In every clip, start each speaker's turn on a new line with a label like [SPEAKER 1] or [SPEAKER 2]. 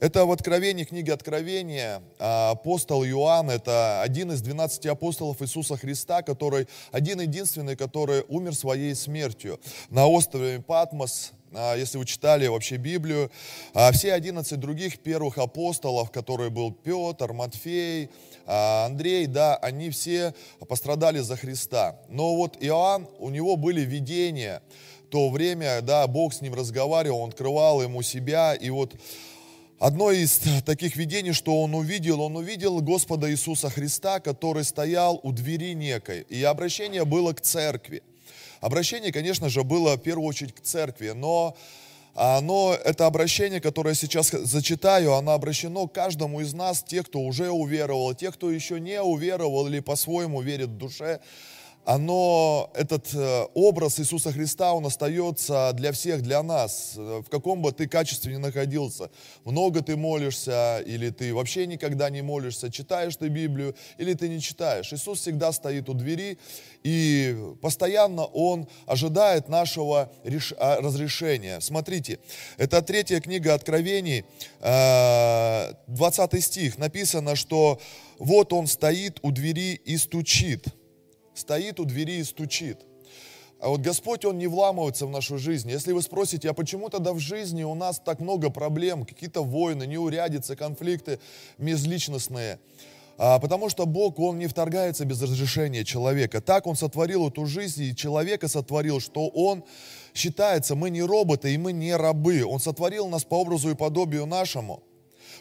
[SPEAKER 1] Это в Откровении, книга Откровения, а, апостол Иоанн, это один из 12 апостолов Иисуса Христа, который, один-единственный, который умер своей смертью. На острове Патмос, а, если вы читали вообще Библию, а, все 11 других первых апостолов, которые был Петр, Матфей, Андрей, да, они все пострадали за Христа. Но вот Иоанн, у него были видения, то время, да, Бог с ним разговаривал, он открывал ему себя, и вот Одно из таких видений, что он увидел, он увидел Господа Иисуса Христа, который стоял у двери некой. И обращение было к церкви. Обращение, конечно же, было в первую очередь к церкви, но, а, но это обращение, которое я сейчас зачитаю, оно обращено каждому из нас, тех, кто уже уверовал, тех, кто еще не уверовал или по-своему верит в душе оно, этот э, образ Иисуса Христа, он остается для всех, для нас, в каком бы ты качестве ни находился. Много ты молишься, или ты вообще никогда не молишься, читаешь ты Библию, или ты не читаешь. Иисус всегда стоит у двери, и постоянно Он ожидает нашего а, разрешения. Смотрите, это третья книга Откровений, 20 э, стих, написано, что вот Он стоит у двери и стучит – стоит у двери и стучит. А вот Господь, Он не вламывается в нашу жизнь. Если вы спросите, а почему тогда в жизни у нас так много проблем, какие-то войны, неурядицы, конфликты межличностные? А, потому что Бог, Он не вторгается без разрешения человека. Так Он сотворил эту жизнь, и человека сотворил, что Он считается, мы не роботы, и мы не рабы. Он сотворил нас по образу и подобию нашему.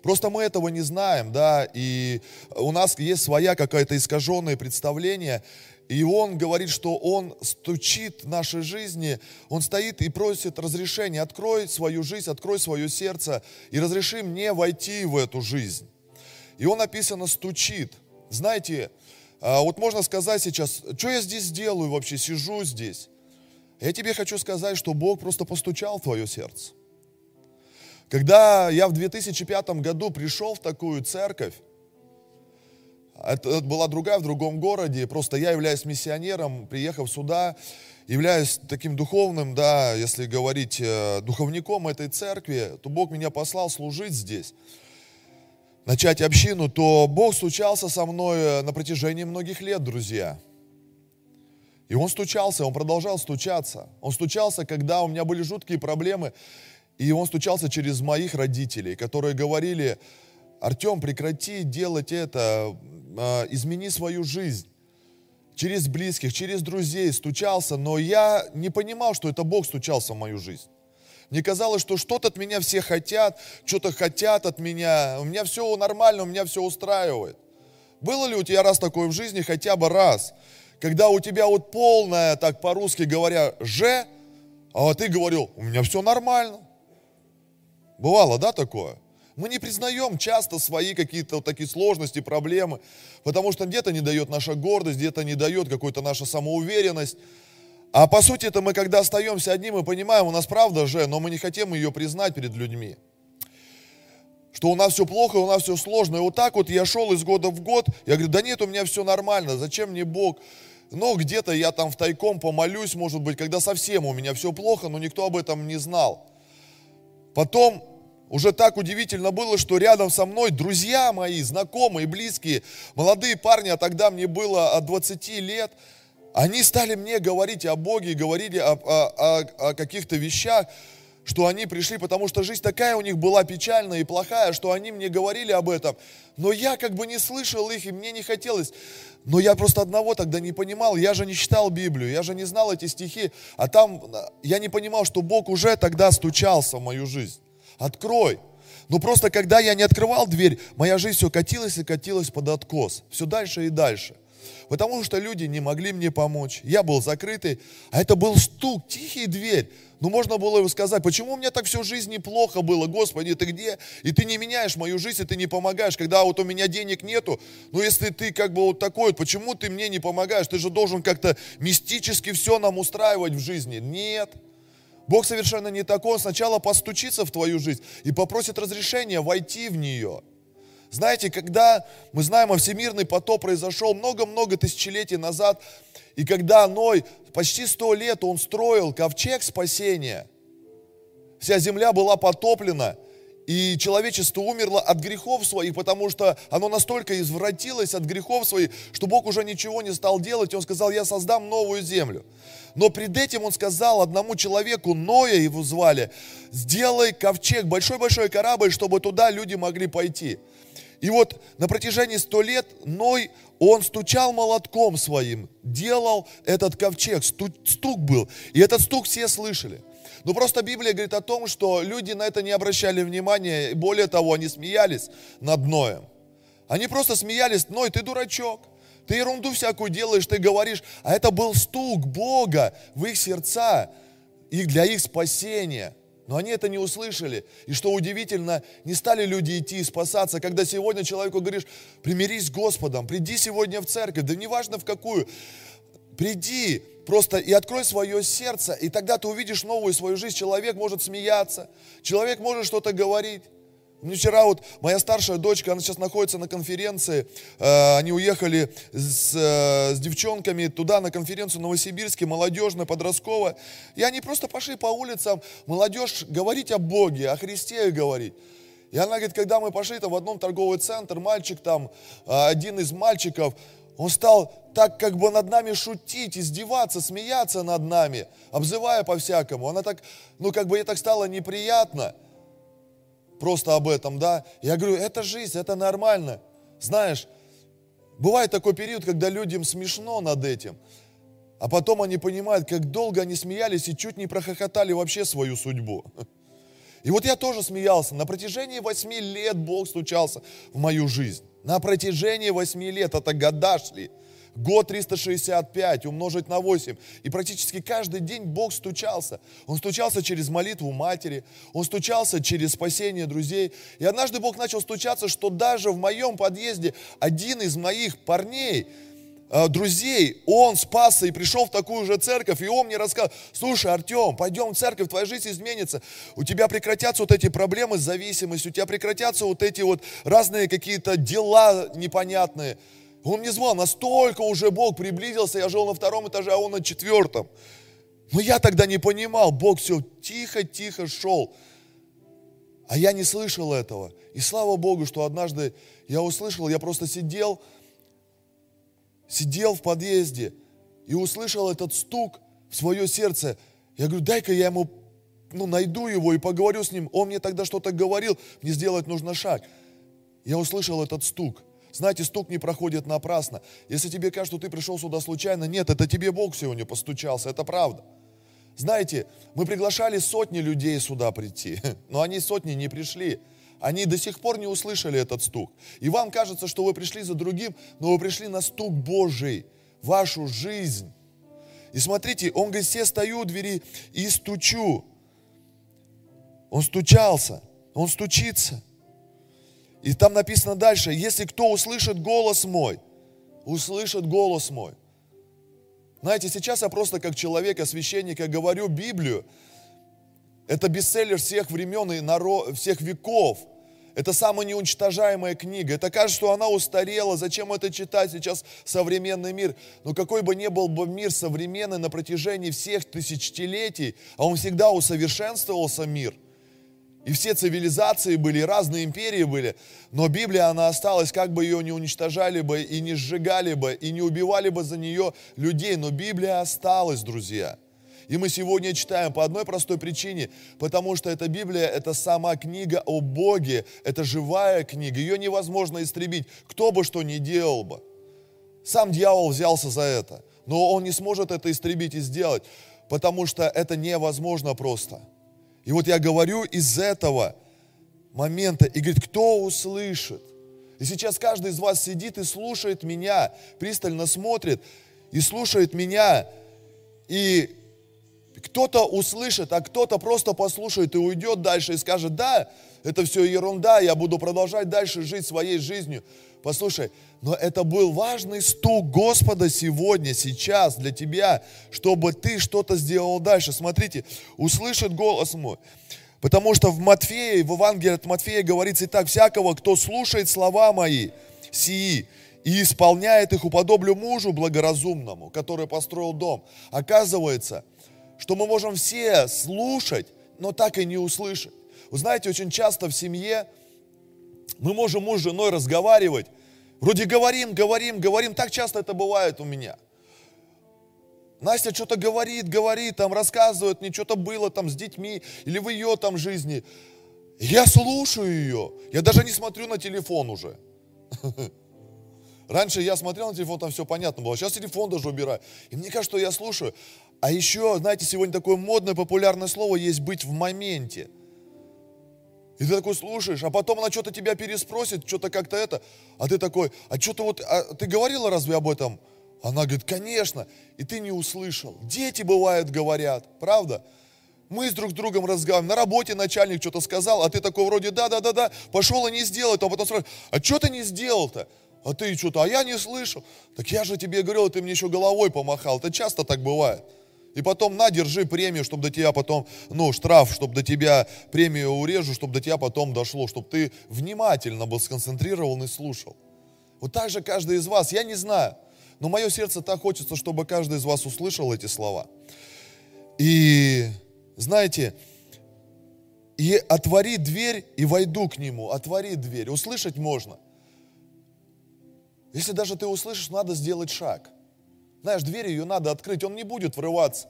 [SPEAKER 1] Просто мы этого не знаем, да, и у нас есть своя какая-то искаженное представление, и он говорит, что он стучит в нашей жизни, он стоит и просит разрешения, открой свою жизнь, открой свое сердце и разреши мне войти в эту жизнь. И он написано стучит. Знаете, а, вот можно сказать сейчас, что я здесь делаю вообще, сижу здесь. Я тебе хочу сказать, что Бог просто постучал в твое сердце. Когда я в 2005 году пришел в такую церковь, это была другая в другом городе. Просто я являюсь миссионером, приехав сюда, являюсь таким духовным, да, если говорить, э, духовником этой церкви, то Бог меня послал служить здесь, начать общину, то Бог стучался со мной э, на протяжении многих лет, друзья. И Он стучался, Он продолжал стучаться. Он стучался, когда у меня были жуткие проблемы, и Он стучался через моих родителей, которые говорили, Артем, прекрати делать это, а, измени свою жизнь. Через близких, через друзей стучался, но я не понимал, что это Бог стучался в мою жизнь. Мне казалось, что что-то от меня все хотят, что-то хотят от меня. У меня все нормально, у меня все устраивает. Было ли у тебя раз такое в жизни, хотя бы раз, когда у тебя вот полное, так по-русски говоря, «же», а ты говорил, у меня все нормально. Бывало, да, такое? Мы не признаем часто свои какие-то вот такие сложности, проблемы, потому что где-то не дает наша гордость, где-то не дает какая-то наша самоуверенность. А по сути это мы, когда остаемся одни, мы понимаем, у нас правда же, но мы не хотим ее признать перед людьми. Что у нас все плохо, у нас все сложно. И вот так вот я шел из года в год, я говорю, да нет, у меня все нормально, зачем мне Бог? Но где-то я там в тайком помолюсь, может быть, когда совсем у меня все плохо, но никто об этом не знал. Потом уже так удивительно было, что рядом со мной друзья мои, знакомые, близкие, молодые парни, а тогда мне было от 20 лет, они стали мне говорить о Боге, говорили о, о, о, о каких-то вещах, что они пришли, потому что жизнь такая у них была печальная и плохая, что они мне говорили об этом. Но я как бы не слышал их, и мне не хотелось. Но я просто одного тогда не понимал, я же не читал Библию, я же не знал эти стихи, а там я не понимал, что Бог уже тогда стучался в мою жизнь открой. Но просто когда я не открывал дверь, моя жизнь все катилась и катилась под откос. Все дальше и дальше. Потому что люди не могли мне помочь. Я был закрытый, а это был стук, тихий дверь. Ну, можно было бы сказать, почему у меня так всю жизнь неплохо было, Господи, ты где? И ты не меняешь мою жизнь, и ты не помогаешь, когда вот у меня денег нету. Ну, если ты как бы вот такой, почему ты мне не помогаешь? Ты же должен как-то мистически все нам устраивать в жизни. Нет. Бог совершенно не такой, Он сначала постучится в твою жизнь и попросит разрешения войти в нее. Знаете, когда мы знаем, о всемирный потоп произошел много-много тысячелетий назад, и когда Ной почти сто лет он строил ковчег спасения, вся земля была потоплена, и человечество умерло от грехов своих, потому что оно настолько извратилось от грехов своих, что Бог уже ничего не стал делать. И Он сказал, я создам новую землю. Но пред этим Он сказал одному человеку, Ноя его звали, сделай ковчег, большой-большой корабль, чтобы туда люди могли пойти. И вот на протяжении сто лет Ной, он стучал молотком своим, делал этот ковчег, стук, стук был. И этот стук все слышали. Но просто Библия говорит о том, что люди на это не обращали внимания, и более того, они смеялись над Ноем. Они просто смеялись, Ной, ты дурачок, ты ерунду всякую делаешь, ты говоришь, а это был стук Бога в их сердца, их, для их спасения. Но они это не услышали. И что удивительно, не стали люди идти и спасаться. Когда сегодня человеку говоришь, примирись с Господом, приди сегодня в церковь, да неважно в какую, приди, Просто и открой свое сердце, и тогда ты увидишь новую свою жизнь. Человек может смеяться, человек может что-то говорить. Мне вчера вот моя старшая дочка, она сейчас находится на конференции, э, они уехали с, э, с девчонками туда на конференцию в Новосибирске, молодежная, подростковая, и они просто пошли по улицам, молодежь, говорить о Боге, о Христе говорить. И она говорит, когда мы пошли там в одном торговый центр, мальчик там, э, один из мальчиков, он стал так как бы над нами шутить, издеваться, смеяться над нами, обзывая по-всякому. Она так, ну как бы ей так стало неприятно просто об этом, да. Я говорю, это жизнь, это нормально. Знаешь, бывает такой период, когда людям смешно над этим, а потом они понимают, как долго они смеялись и чуть не прохохотали вообще свою судьбу. И вот я тоже смеялся. На протяжении восьми лет Бог стучался в мою жизнь. На протяжении восьми лет, это года шли. Год 365 умножить на 8. И практически каждый день Бог стучался. Он стучался через молитву матери, Он стучался через спасение друзей. И однажды Бог начал стучаться, что даже в моем подъезде один из моих парней, э, друзей, он спасся и пришел в такую же церковь, и он мне рассказал, слушай, Артем, пойдем в церковь, твоя жизнь изменится, у тебя прекратятся вот эти проблемы с зависимостью, у тебя прекратятся вот эти вот разные какие-то дела непонятные. Он мне звал, настолько уже Бог приблизился, я жил на втором этаже, а он на четвертом. Но я тогда не понимал, Бог все тихо-тихо шел. А я не слышал этого. И слава Богу, что однажды я услышал, я просто сидел, сидел в подъезде и услышал этот стук в свое сердце. Я говорю, дай-ка я ему, ну, найду его и поговорю с ним. Он мне тогда что-то говорил, мне сделать нужно шаг. Я услышал этот стук. Знаете, стук не проходит напрасно. Если тебе кажется, что ты пришел сюда случайно, нет, это тебе Бог сегодня постучался, это правда. Знаете, мы приглашали сотни людей сюда прийти, но они сотни не пришли. Они до сих пор не услышали этот стук. И вам кажется, что вы пришли за другим, но вы пришли на стук Божий, вашу жизнь. И смотрите, он говорит, все стою у двери и стучу. Он стучался, он стучится. И там написано дальше, если кто услышит голос мой, услышит голос мой. Знаете, сейчас я просто как человек, священника говорю Библию. Это бестселлер всех времен и народ, всех веков. Это самая неуничтожаемая книга. Это кажется, что она устарела. Зачем это читать сейчас современный мир? Но какой бы ни был бы мир современный на протяжении всех тысячелетий, а он всегда усовершенствовался мир – и все цивилизации были, разные империи были. Но Библия, она осталась, как бы ее не уничтожали бы, и не сжигали бы, и не убивали бы за нее людей. Но Библия осталась, друзья. И мы сегодня читаем по одной простой причине, потому что эта Библия, это сама книга о Боге, это живая книга, ее невозможно истребить, кто бы что ни делал бы. Сам дьявол взялся за это, но он не сможет это истребить и сделать, потому что это невозможно просто. И вот я говорю из этого момента, и говорит, кто услышит? И сейчас каждый из вас сидит и слушает меня, пристально смотрит и слушает меня. И кто-то услышит, а кто-то просто послушает и уйдет дальше и скажет, да, это все ерунда, я буду продолжать дальше жить своей жизнью. Послушай, но это был важный стук Господа сегодня, сейчас для тебя, чтобы ты что-то сделал дальше. Смотрите, услышит голос мой. Потому что в Матфея, в Евангелии от Матфея говорится, и так всякого, кто слушает слова мои, сии, и исполняет их, уподоблю мужу благоразумному, который построил дом. Оказывается, что мы можем все слушать, но так и не услышать. вы знаете, очень часто в семье мы можем муж с женой разговаривать, вроде говорим, говорим, говорим, так часто это бывает у меня. Настя что-то говорит, говорит, там рассказывает мне, что-то было там с детьми или в ее там жизни. Я слушаю ее, я даже не смотрю на телефон уже. Раньше я смотрел на телефон, там все понятно было. Сейчас телефон даже убираю. И мне кажется, что я слушаю. А еще, знаете, сегодня такое модное, популярное слово есть быть в моменте. И ты такой слушаешь, а потом она что-то тебя переспросит, что-то как-то это, а ты такой, а что-то вот, а ты говорила разве об этом? Она говорит, конечно, и ты не услышал. Дети бывают говорят, правда? Мы с друг другом разговариваем, на работе начальник что-то сказал, а ты такой вроде, да-да-да-да, пошел и не сделал а потом спрашиваешь, а что ты не сделал-то? А ты что-то, а я не слышал. Так я же тебе говорил, ты мне еще головой помахал. Это часто так бывает. И потом на, держи премию, чтобы до тебя потом, ну, штраф, чтобы до тебя премию урежу, чтобы до тебя потом дошло, чтобы ты внимательно был сконцентрирован и слушал. Вот так же каждый из вас, я не знаю, но мое сердце так хочется, чтобы каждый из вас услышал эти слова. И, знаете, и отвори дверь и войду к нему, отвори дверь. Услышать можно. Если даже ты услышишь, надо сделать шаг – знаешь, дверь ее надо открыть, он не будет врываться.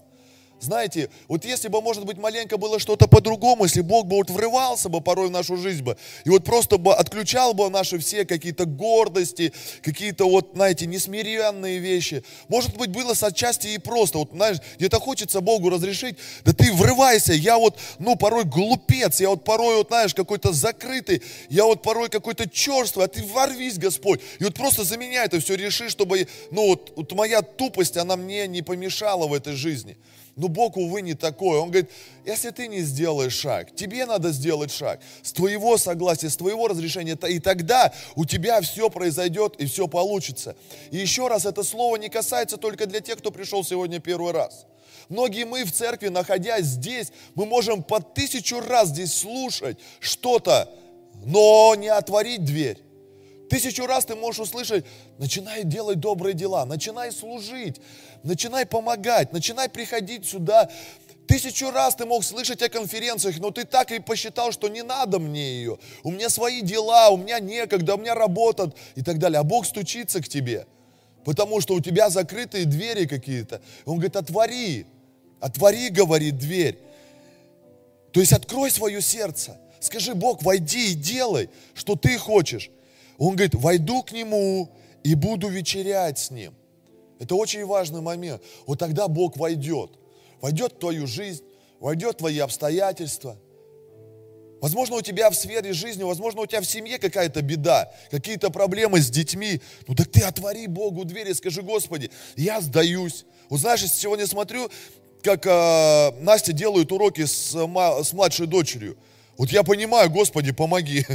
[SPEAKER 1] Знаете, вот если бы, может быть, маленько было что-то по-другому, если Бог бы вот врывался бы порой в нашу жизнь бы, и вот просто бы отключал бы наши все какие-то гордости, какие-то вот, знаете, несмиренные вещи. Может быть, было с отчасти и просто, вот, знаешь, где-то хочется Богу разрешить, да ты врывайся, я вот, ну, порой глупец, я вот порой, вот, знаешь, какой-то закрытый, я вот порой какой-то черствый, а ты ворвись, Господь, и вот просто за меня это все реши, чтобы, ну, вот, вот моя тупость, она мне не помешала в этой жизни. Но Бог, увы, не такой. Он говорит, если ты не сделаешь шаг, тебе надо сделать шаг. С твоего согласия, с твоего разрешения, и тогда у тебя все произойдет и все получится. И еще раз, это слово не касается только для тех, кто пришел сегодня первый раз. Многие мы в церкви, находясь здесь, мы можем по тысячу раз здесь слушать что-то, но не отворить дверь. Тысячу раз ты можешь услышать, начинай делать добрые дела, начинай служить, начинай помогать, начинай приходить сюда. Тысячу раз ты мог слышать о конференциях, но ты так и посчитал, что не надо мне ее. У меня свои дела, у меня некогда, у меня работа и так далее. А Бог стучится к тебе, потому что у тебя закрытые двери какие-то. Он говорит, отвори, отвори, говорит, дверь. То есть открой свое сердце. Скажи, Бог, войди и делай, что ты хочешь. Он говорит, войду к нему и буду вечерять с ним. Это очень важный момент. Вот тогда Бог войдет. Войдет в твою жизнь, войдет в твои обстоятельства. Возможно, у тебя в сфере жизни, возможно, у тебя в семье какая-то беда, какие-то проблемы с детьми. Ну так ты отвори Богу дверь и скажи, Господи, я сдаюсь. Вот знаешь, сегодня смотрю, как э, Настя делает уроки с, с младшей дочерью. Вот я понимаю, Господи, помоги.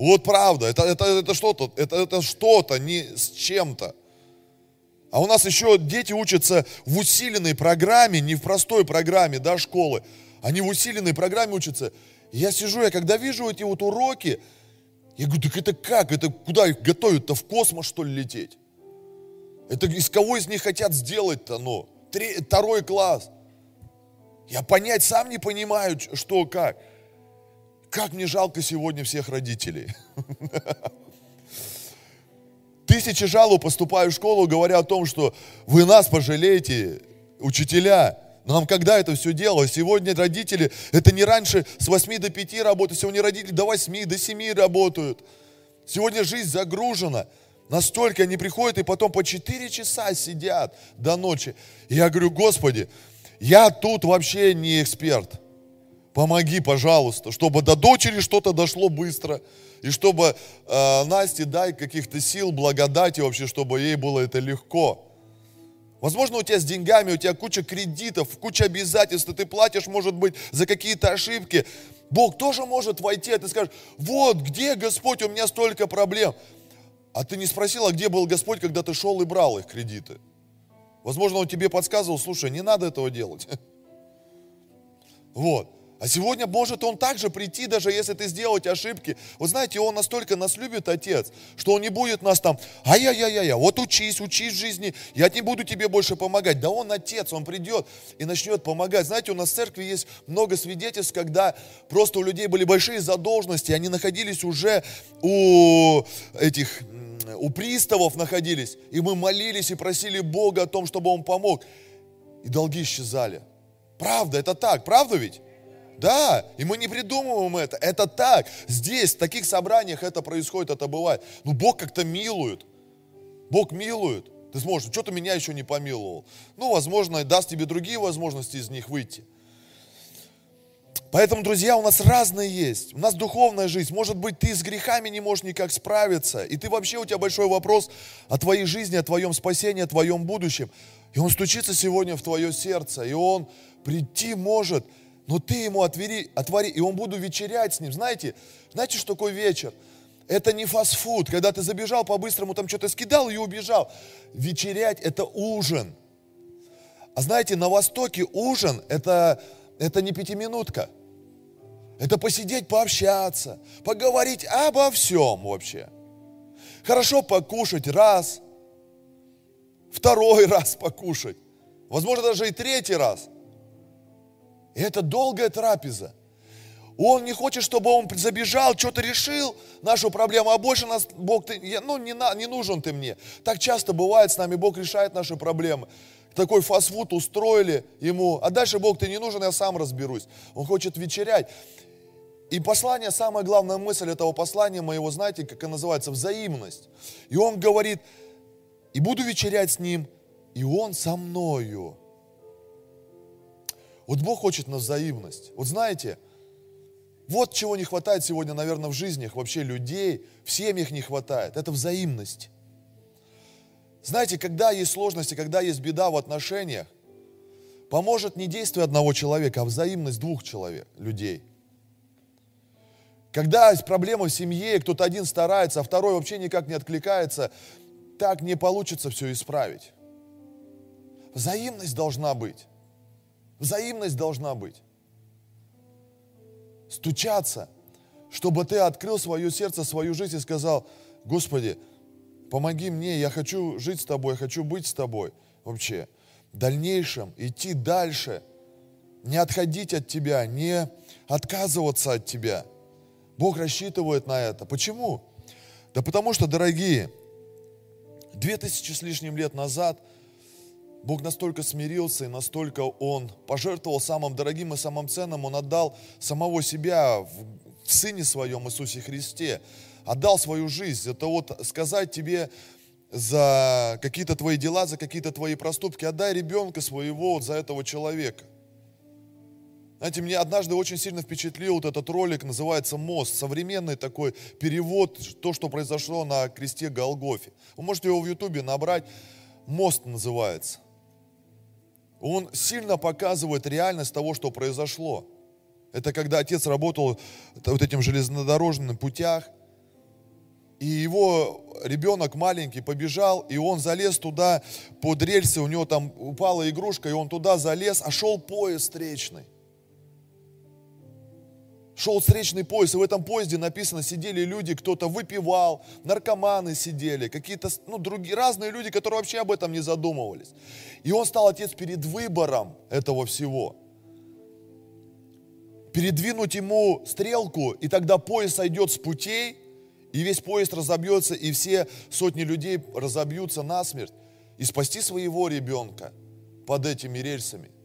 [SPEAKER 1] Вот правда, это, это, это что-то, это, это что-то не с чем-то. А у нас еще дети учатся в усиленной программе, не в простой программе, да, школы. Они в усиленной программе учатся. Я сижу, я когда вижу эти вот уроки, я говорю, так это как? Это куда их готовят-то? В космос, что ли, лететь? Это из кого из них хотят сделать-то, ну? Три, второй класс. Я понять сам не понимаю, что, как. Как мне жалко сегодня всех родителей. Тысячи жалоб поступаю в школу, говоря о том, что вы нас пожалеете, учителя. Но нам когда это все делалось? Сегодня родители, это не раньше с 8 до 5 работают, сегодня родители до 8, до 7 работают. Сегодня жизнь загружена. Настолько они приходят и потом по 4 часа сидят до ночи. И я говорю, Господи, я тут вообще не эксперт. Помоги, пожалуйста, чтобы до дочери что-то дошло быстро. И чтобы э, Насте дай каких-то сил, благодати вообще, чтобы ей было это легко. Возможно, у тебя с деньгами, у тебя куча кредитов, куча обязательств, ты платишь, может быть, за какие-то ошибки. Бог тоже может войти, а ты скажешь, вот, где Господь, у меня столько проблем. А ты не спросил, а где был Господь, когда ты шел и брал их кредиты? Возможно, он тебе подсказывал, слушай, не надо этого делать. Вот. А сегодня может он также прийти, даже если ты сделать ошибки. Вы знаете, он настолько нас любит, Отец, что он не будет нас там, ай-яй-яй-яй, вот учись, учись в жизни, я не буду тебе больше помогать. Да он Отец, он придет и начнет помогать. Знаете, у нас в церкви есть много свидетельств, когда просто у людей были большие задолженности, они находились уже у этих, у приставов находились, и мы молились и просили Бога о том, чтобы Он помог. И долги исчезали. Правда, это так, правда ведь? Да, и мы не придумываем это. Это так. Здесь, в таких собраниях это происходит, это бывает. Но Бог как-то милует. Бог милует. Ты сможешь, что ты меня еще не помиловал. Ну, возможно, даст тебе другие возможности из них выйти. Поэтому, друзья, у нас разные есть. У нас духовная жизнь. Может быть, ты с грехами не можешь никак справиться. И ты вообще, у тебя большой вопрос о твоей жизни, о твоем спасении, о твоем будущем. И он стучится сегодня в твое сердце. И он прийти может – но ты ему отвери, отвори, и он буду вечерять с ним. Знаете, знаете, что такое вечер? Это не фастфуд, когда ты забежал по-быстрому, там что-то скидал и убежал. Вечерять – это ужин. А знаете, на Востоке ужин это, – это не пятиминутка. Это посидеть, пообщаться, поговорить обо всем вообще. Хорошо покушать раз, второй раз покушать, возможно, даже и третий раз – и это долгая трапеза. Он не хочет, чтобы он забежал, что-то решил, нашу проблему, а больше нас Бог, ты, ну не, на, не нужен ты мне. Так часто бывает с нами, Бог решает наши проблемы. Такой фастфуд устроили ему, а дальше Бог, ты не нужен, я сам разберусь. Он хочет вечерять. И послание, самая главная мысль этого послания моего, знаете, как она называется, взаимность. И он говорит, и буду вечерять с ним, и он со мною. Вот Бог хочет на взаимность. Вот знаете, вот чего не хватает сегодня, наверное, в жизнях вообще людей, в семьях не хватает. Это взаимность. Знаете, когда есть сложности, когда есть беда в отношениях, поможет не действие одного человека, а взаимность двух человек, людей. Когда есть проблема в семье, кто-то один старается, а второй вообще никак не откликается, так не получится все исправить. Взаимность должна быть. Взаимность должна быть. Стучаться, чтобы ты открыл свое сердце, свою жизнь и сказал, Господи, помоги мне, я хочу жить с тобой, я хочу быть с тобой вообще. В дальнейшем идти дальше, не отходить от тебя, не отказываться от тебя. Бог рассчитывает на это. Почему? Да потому что, дорогие, две тысячи с лишним лет назад – Бог настолько смирился и настолько Он пожертвовал самым дорогим и самым ценным. Он отдал самого себя в, в Сыне Своем Иисусе Христе. Отдал свою жизнь. Это вот сказать тебе за какие-то твои дела, за какие-то твои проступки. Отдай ребенка своего вот за этого человека. Знаете, мне однажды очень сильно впечатлил вот этот ролик, называется «Мост», современный такой перевод, то, что произошло на кресте Голгофе. Вы можете его в Ютубе набрать, «Мост» называется он сильно показывает реальность того, что произошло. Это когда отец работал вот этим железнодорожным путях, и его ребенок маленький побежал, и он залез туда под рельсы, у него там упала игрушка, и он туда залез, а шел поезд встречный шел встречный поезд, и в этом поезде написано, сидели люди, кто-то выпивал, наркоманы сидели, какие-то, ну, другие, разные люди, которые вообще об этом не задумывались. И он стал, отец, перед выбором этого всего. Передвинуть ему стрелку, и тогда поезд сойдет с путей, и весь поезд разобьется, и все сотни людей разобьются насмерть, и спасти своего ребенка под этими рельсами –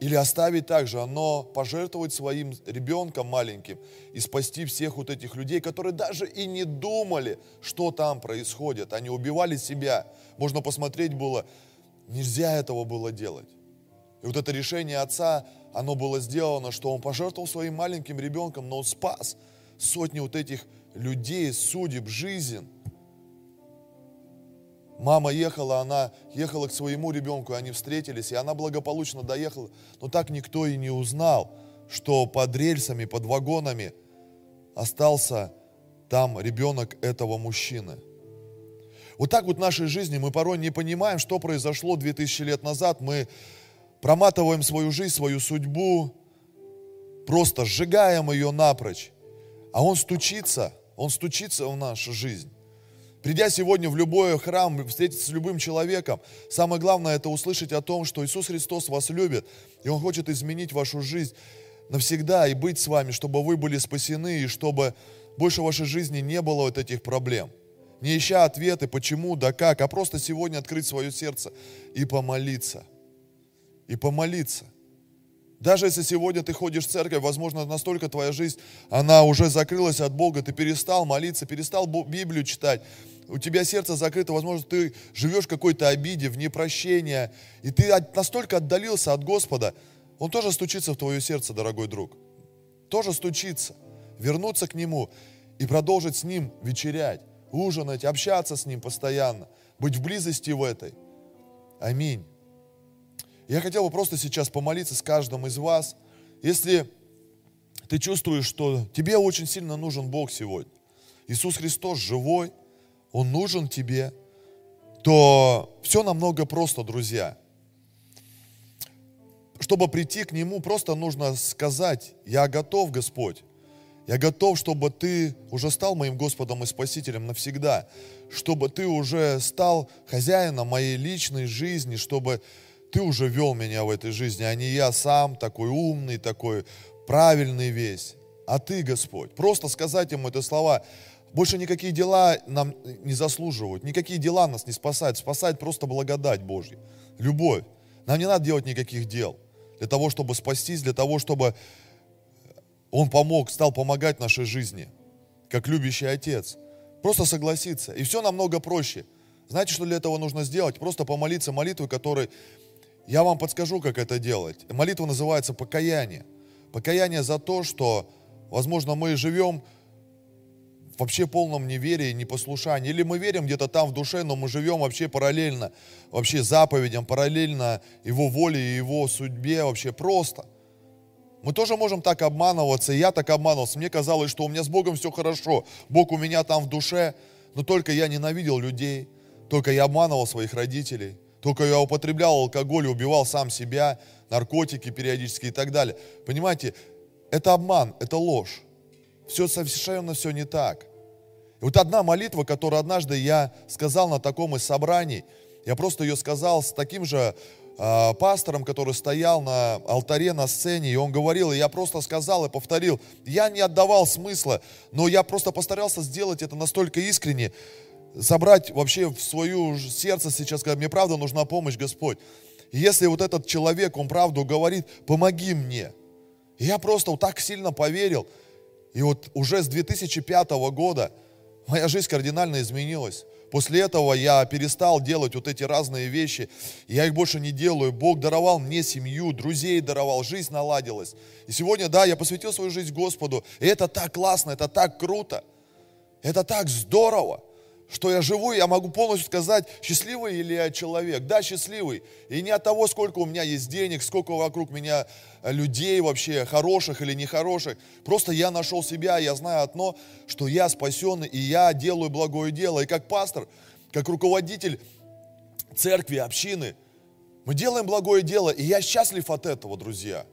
[SPEAKER 1] или оставить так же, но пожертвовать своим ребенком маленьким и спасти всех вот этих людей, которые даже и не думали, что там происходит. Они убивали себя. Можно посмотреть было, нельзя этого было делать. И вот это решение отца, оно было сделано, что он пожертвовал своим маленьким ребенком, но он спас сотни вот этих людей, судеб, жизнь. Мама ехала, она ехала к своему ребенку, они встретились, и она благополучно доехала. Но так никто и не узнал, что под рельсами, под вагонами остался там ребенок этого мужчины. Вот так вот в нашей жизни мы порой не понимаем, что произошло 2000 лет назад. Мы проматываем свою жизнь, свою судьбу, просто сжигаем ее напрочь. А Он стучится, Он стучится в нашу жизнь. Придя сегодня в любой храм, встретиться с любым человеком, самое главное это услышать о том, что Иисус Христос вас любит, и Он хочет изменить вашу жизнь навсегда и быть с вами, чтобы вы были спасены, и чтобы больше в вашей жизни не было вот этих проблем. Не ища ответы, почему, да как, а просто сегодня открыть свое сердце и помолиться. И помолиться. Даже если сегодня ты ходишь в церковь, возможно, настолько твоя жизнь, она уже закрылась от Бога, ты перестал молиться, перестал Библию читать, у тебя сердце закрыто, возможно, ты живешь в какой-то обиде, в непрощении, и ты настолько отдалился от Господа, Он тоже стучится в твое сердце, дорогой друг. Тоже стучится. Вернуться к Нему и продолжить с Ним вечерять, ужинать, общаться с Ним постоянно, быть в близости в этой. Аминь. Я хотел бы просто сейчас помолиться с каждым из вас. Если ты чувствуешь, что тебе очень сильно нужен Бог сегодня, Иисус Христос живой, Он нужен тебе, то все намного просто, друзья. Чтобы прийти к Нему, просто нужно сказать, я готов, Господь. Я готов, чтобы Ты уже стал моим Господом и Спасителем навсегда, чтобы Ты уже стал хозяином моей личной жизни, чтобы ты уже вел меня в этой жизни, а не я сам такой умный, такой правильный весь, а ты, Господь. Просто сказать ему эти слова. Больше никакие дела нам не заслуживают, никакие дела нас не спасают. Спасает просто благодать Божья, любовь. Нам не надо делать никаких дел для того, чтобы спастись, для того, чтобы Он помог, стал помогать нашей жизни, как любящий Отец. Просто согласиться. И все намного проще. Знаете, что для этого нужно сделать? Просто помолиться молитвой, которой я вам подскажу, как это делать. Молитва называется покаяние. Покаяние за то, что, возможно, мы живем вообще полном неверии, непослушании. Или мы верим где-то там в душе, но мы живем вообще параллельно, вообще заповедям, параллельно Его воле и Его судьбе, вообще просто. Мы тоже можем так обманываться, и я так обманывался. Мне казалось, что у меня с Богом все хорошо, Бог у меня там в душе, но только я ненавидел людей, только я обманывал своих родителей – только я употреблял алкоголь и убивал сам себя, наркотики периодически и так далее. Понимаете, это обман, это ложь. Все совершенно все не так. И вот одна молитва, которую однажды я сказал на таком из собраний, я просто ее сказал с таким же э, пастором, который стоял на алтаре на сцене, и он говорил, и я просто сказал и повторил. Я не отдавал смысла, но я просто постарался сделать это настолько искренне, собрать вообще в свое сердце сейчас, когда мне правда нужна помощь, Господь. Если вот этот человек, он правду говорит, помоги мне. И я просто вот так сильно поверил. И вот уже с 2005 года моя жизнь кардинально изменилась. После этого я перестал делать вот эти разные вещи. Я их больше не делаю. Бог даровал мне семью, друзей даровал, жизнь наладилась. И сегодня, да, я посвятил свою жизнь Господу. И это так классно, это так круто. Это так здорово что я живу, я могу полностью сказать, счастливый или я человек. Да, счастливый. И не от того, сколько у меня есть денег, сколько вокруг меня э, людей вообще, хороших или нехороших. Просто я нашел себя, я знаю одно, что я спасен, и я делаю благое дело. И как пастор, как руководитель церкви, общины, мы делаем благое дело, и я счастлив от этого, друзья.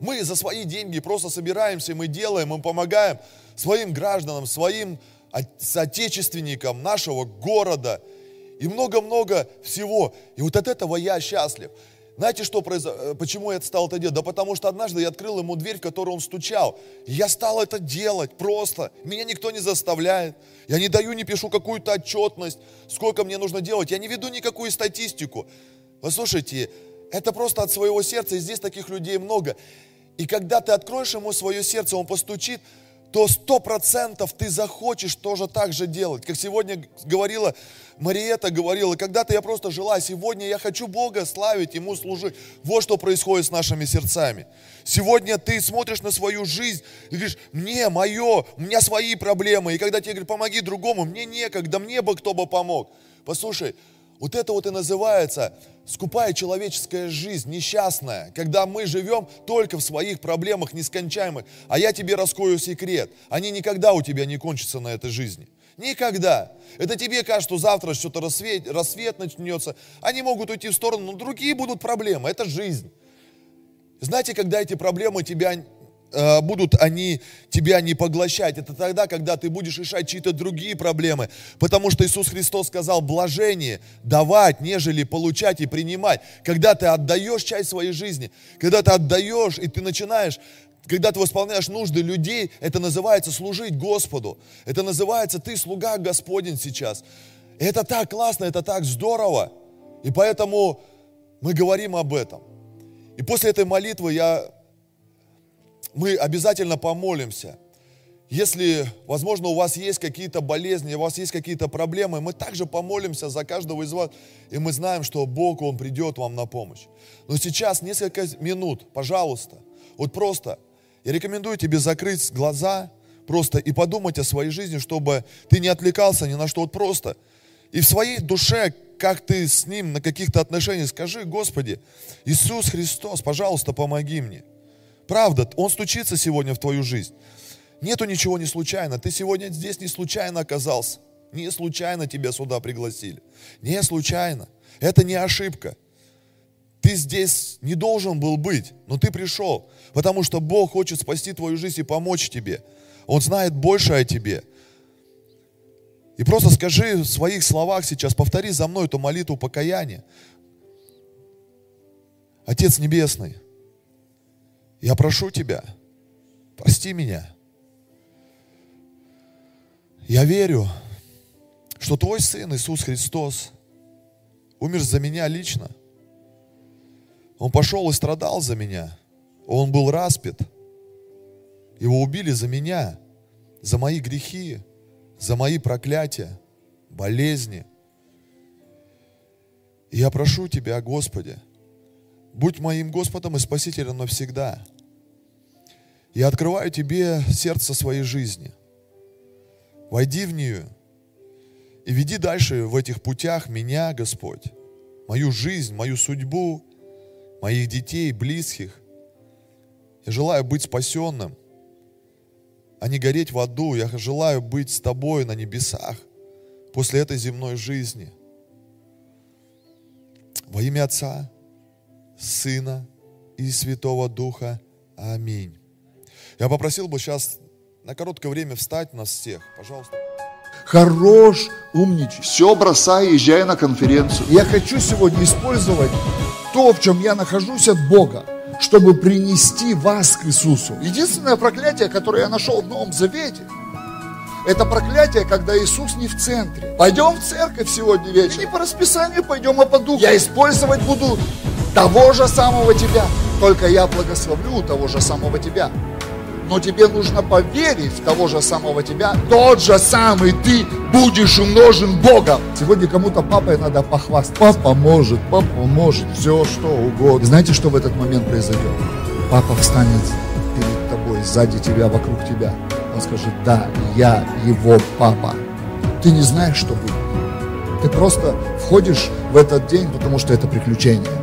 [SPEAKER 1] Мы за свои деньги просто собираемся, мы делаем, мы помогаем своим гражданам, своим соотечественникам нашего города и много-много всего. И вот от этого я счастлив. Знаете, что произошло? Э, почему я стал это делать? Да потому что однажды я открыл ему дверь, в которую он стучал. И я стал это делать просто. Меня никто не заставляет. Я не даю, не пишу какую-то отчетность, сколько мне нужно делать. Я не веду никакую статистику. Послушайте, это просто от своего сердца, и здесь таких людей много. И когда ты откроешь ему свое сердце, он постучит, то сто процентов ты захочешь тоже так же делать. Как сегодня говорила Мариета, говорила, когда-то я просто жила, сегодня я хочу Бога славить, Ему служить. Вот что происходит с нашими сердцами. Сегодня ты смотришь на свою жизнь и говоришь, мне, мое, у меня свои проблемы. И когда тебе говорят, помоги другому, мне некогда, мне бы кто бы помог. Послушай, вот это вот и называется скупая человеческая жизнь, несчастная, когда мы живем только в своих проблемах нескончаемых. А я тебе раскрою секрет. Они никогда у тебя не кончатся на этой жизни. Никогда. Это тебе кажется, что завтра что-то рассвет, рассвет начнется. Они могут уйти в сторону, но другие будут проблемы. Это жизнь. Знаете, когда эти проблемы тебя будут они тебя не поглощать. Это тогда, когда ты будешь решать чьи-то другие проблемы. Потому что Иисус Христос сказал, блажение давать, нежели получать и принимать. Когда ты отдаешь часть своей жизни, когда ты отдаешь, и ты начинаешь когда ты восполняешь нужды людей, это называется служить Господу. Это называется ты слуга Господень сейчас. Это так классно, это так здорово. И поэтому мы говорим об этом. И после этой молитвы я, мы обязательно помолимся. Если, возможно, у вас есть какие-то болезни, у вас есть какие-то проблемы, мы также помолимся за каждого из вас, и мы знаем, что Бог, Он придет вам на помощь. Но сейчас несколько минут, пожалуйста, вот просто, я рекомендую тебе закрыть глаза просто и подумать о своей жизни, чтобы ты не отвлекался ни на что, вот просто. И в своей душе как ты с Ним на каких-то отношениях, скажи, Господи, Иисус Христос, пожалуйста, помоги мне. Правда, Он стучится сегодня в твою жизнь. Нету ничего не случайно. Ты сегодня здесь не случайно оказался. Не случайно тебя сюда пригласили. Не случайно. Это не ошибка. Ты здесь не должен был быть, но ты пришел, потому что Бог хочет спасти твою жизнь и помочь тебе. Он знает больше о тебе. И просто скажи в своих словах сейчас, повтори за мной эту молитву покаяния. Отец Небесный, я прошу Тебя, прости меня. Я верю, что Твой Сын Иисус Христос умер за меня лично. Он пошел и страдал за меня. Он был распят. Его убили за меня, за мои грехи за мои проклятия, болезни. И я прошу Тебя, Господи, будь моим Господом и Спасителем навсегда. Я открываю Тебе сердце своей жизни. Войди в нее и веди дальше в этих путях меня, Господь, мою жизнь, мою судьбу, моих детей, близких. Я желаю быть спасенным а не гореть в аду. Я желаю быть с тобой на небесах после этой земной жизни. Во имя Отца, Сына и Святого Духа. Аминь. Я попросил бы сейчас на короткое время встать нас всех. Пожалуйста.
[SPEAKER 2] Хорош, умничай.
[SPEAKER 3] Все бросай, езжай на конференцию.
[SPEAKER 2] Я хочу сегодня использовать то, в чем я нахожусь от Бога чтобы принести вас к Иисусу. Единственное проклятие, которое я нашел в Новом Завете, это проклятие, когда Иисус не в центре. Пойдем в церковь сегодня вечером. Не по расписанию пойдем, а по духу. Я использовать буду того же самого тебя. Только я благословлю того же самого тебя но тебе нужно поверить в того же самого тебя, тот же самый ты будешь умножен Богом. Сегодня кому-то папой надо похвастаться. Папа может, папа может, все что угодно. И знаете, что в этот момент произойдет? Папа встанет перед тобой, сзади тебя, вокруг тебя. Он скажет, да, я его папа. Ты не знаешь, что будет. Ты просто входишь в этот день, потому что это приключение.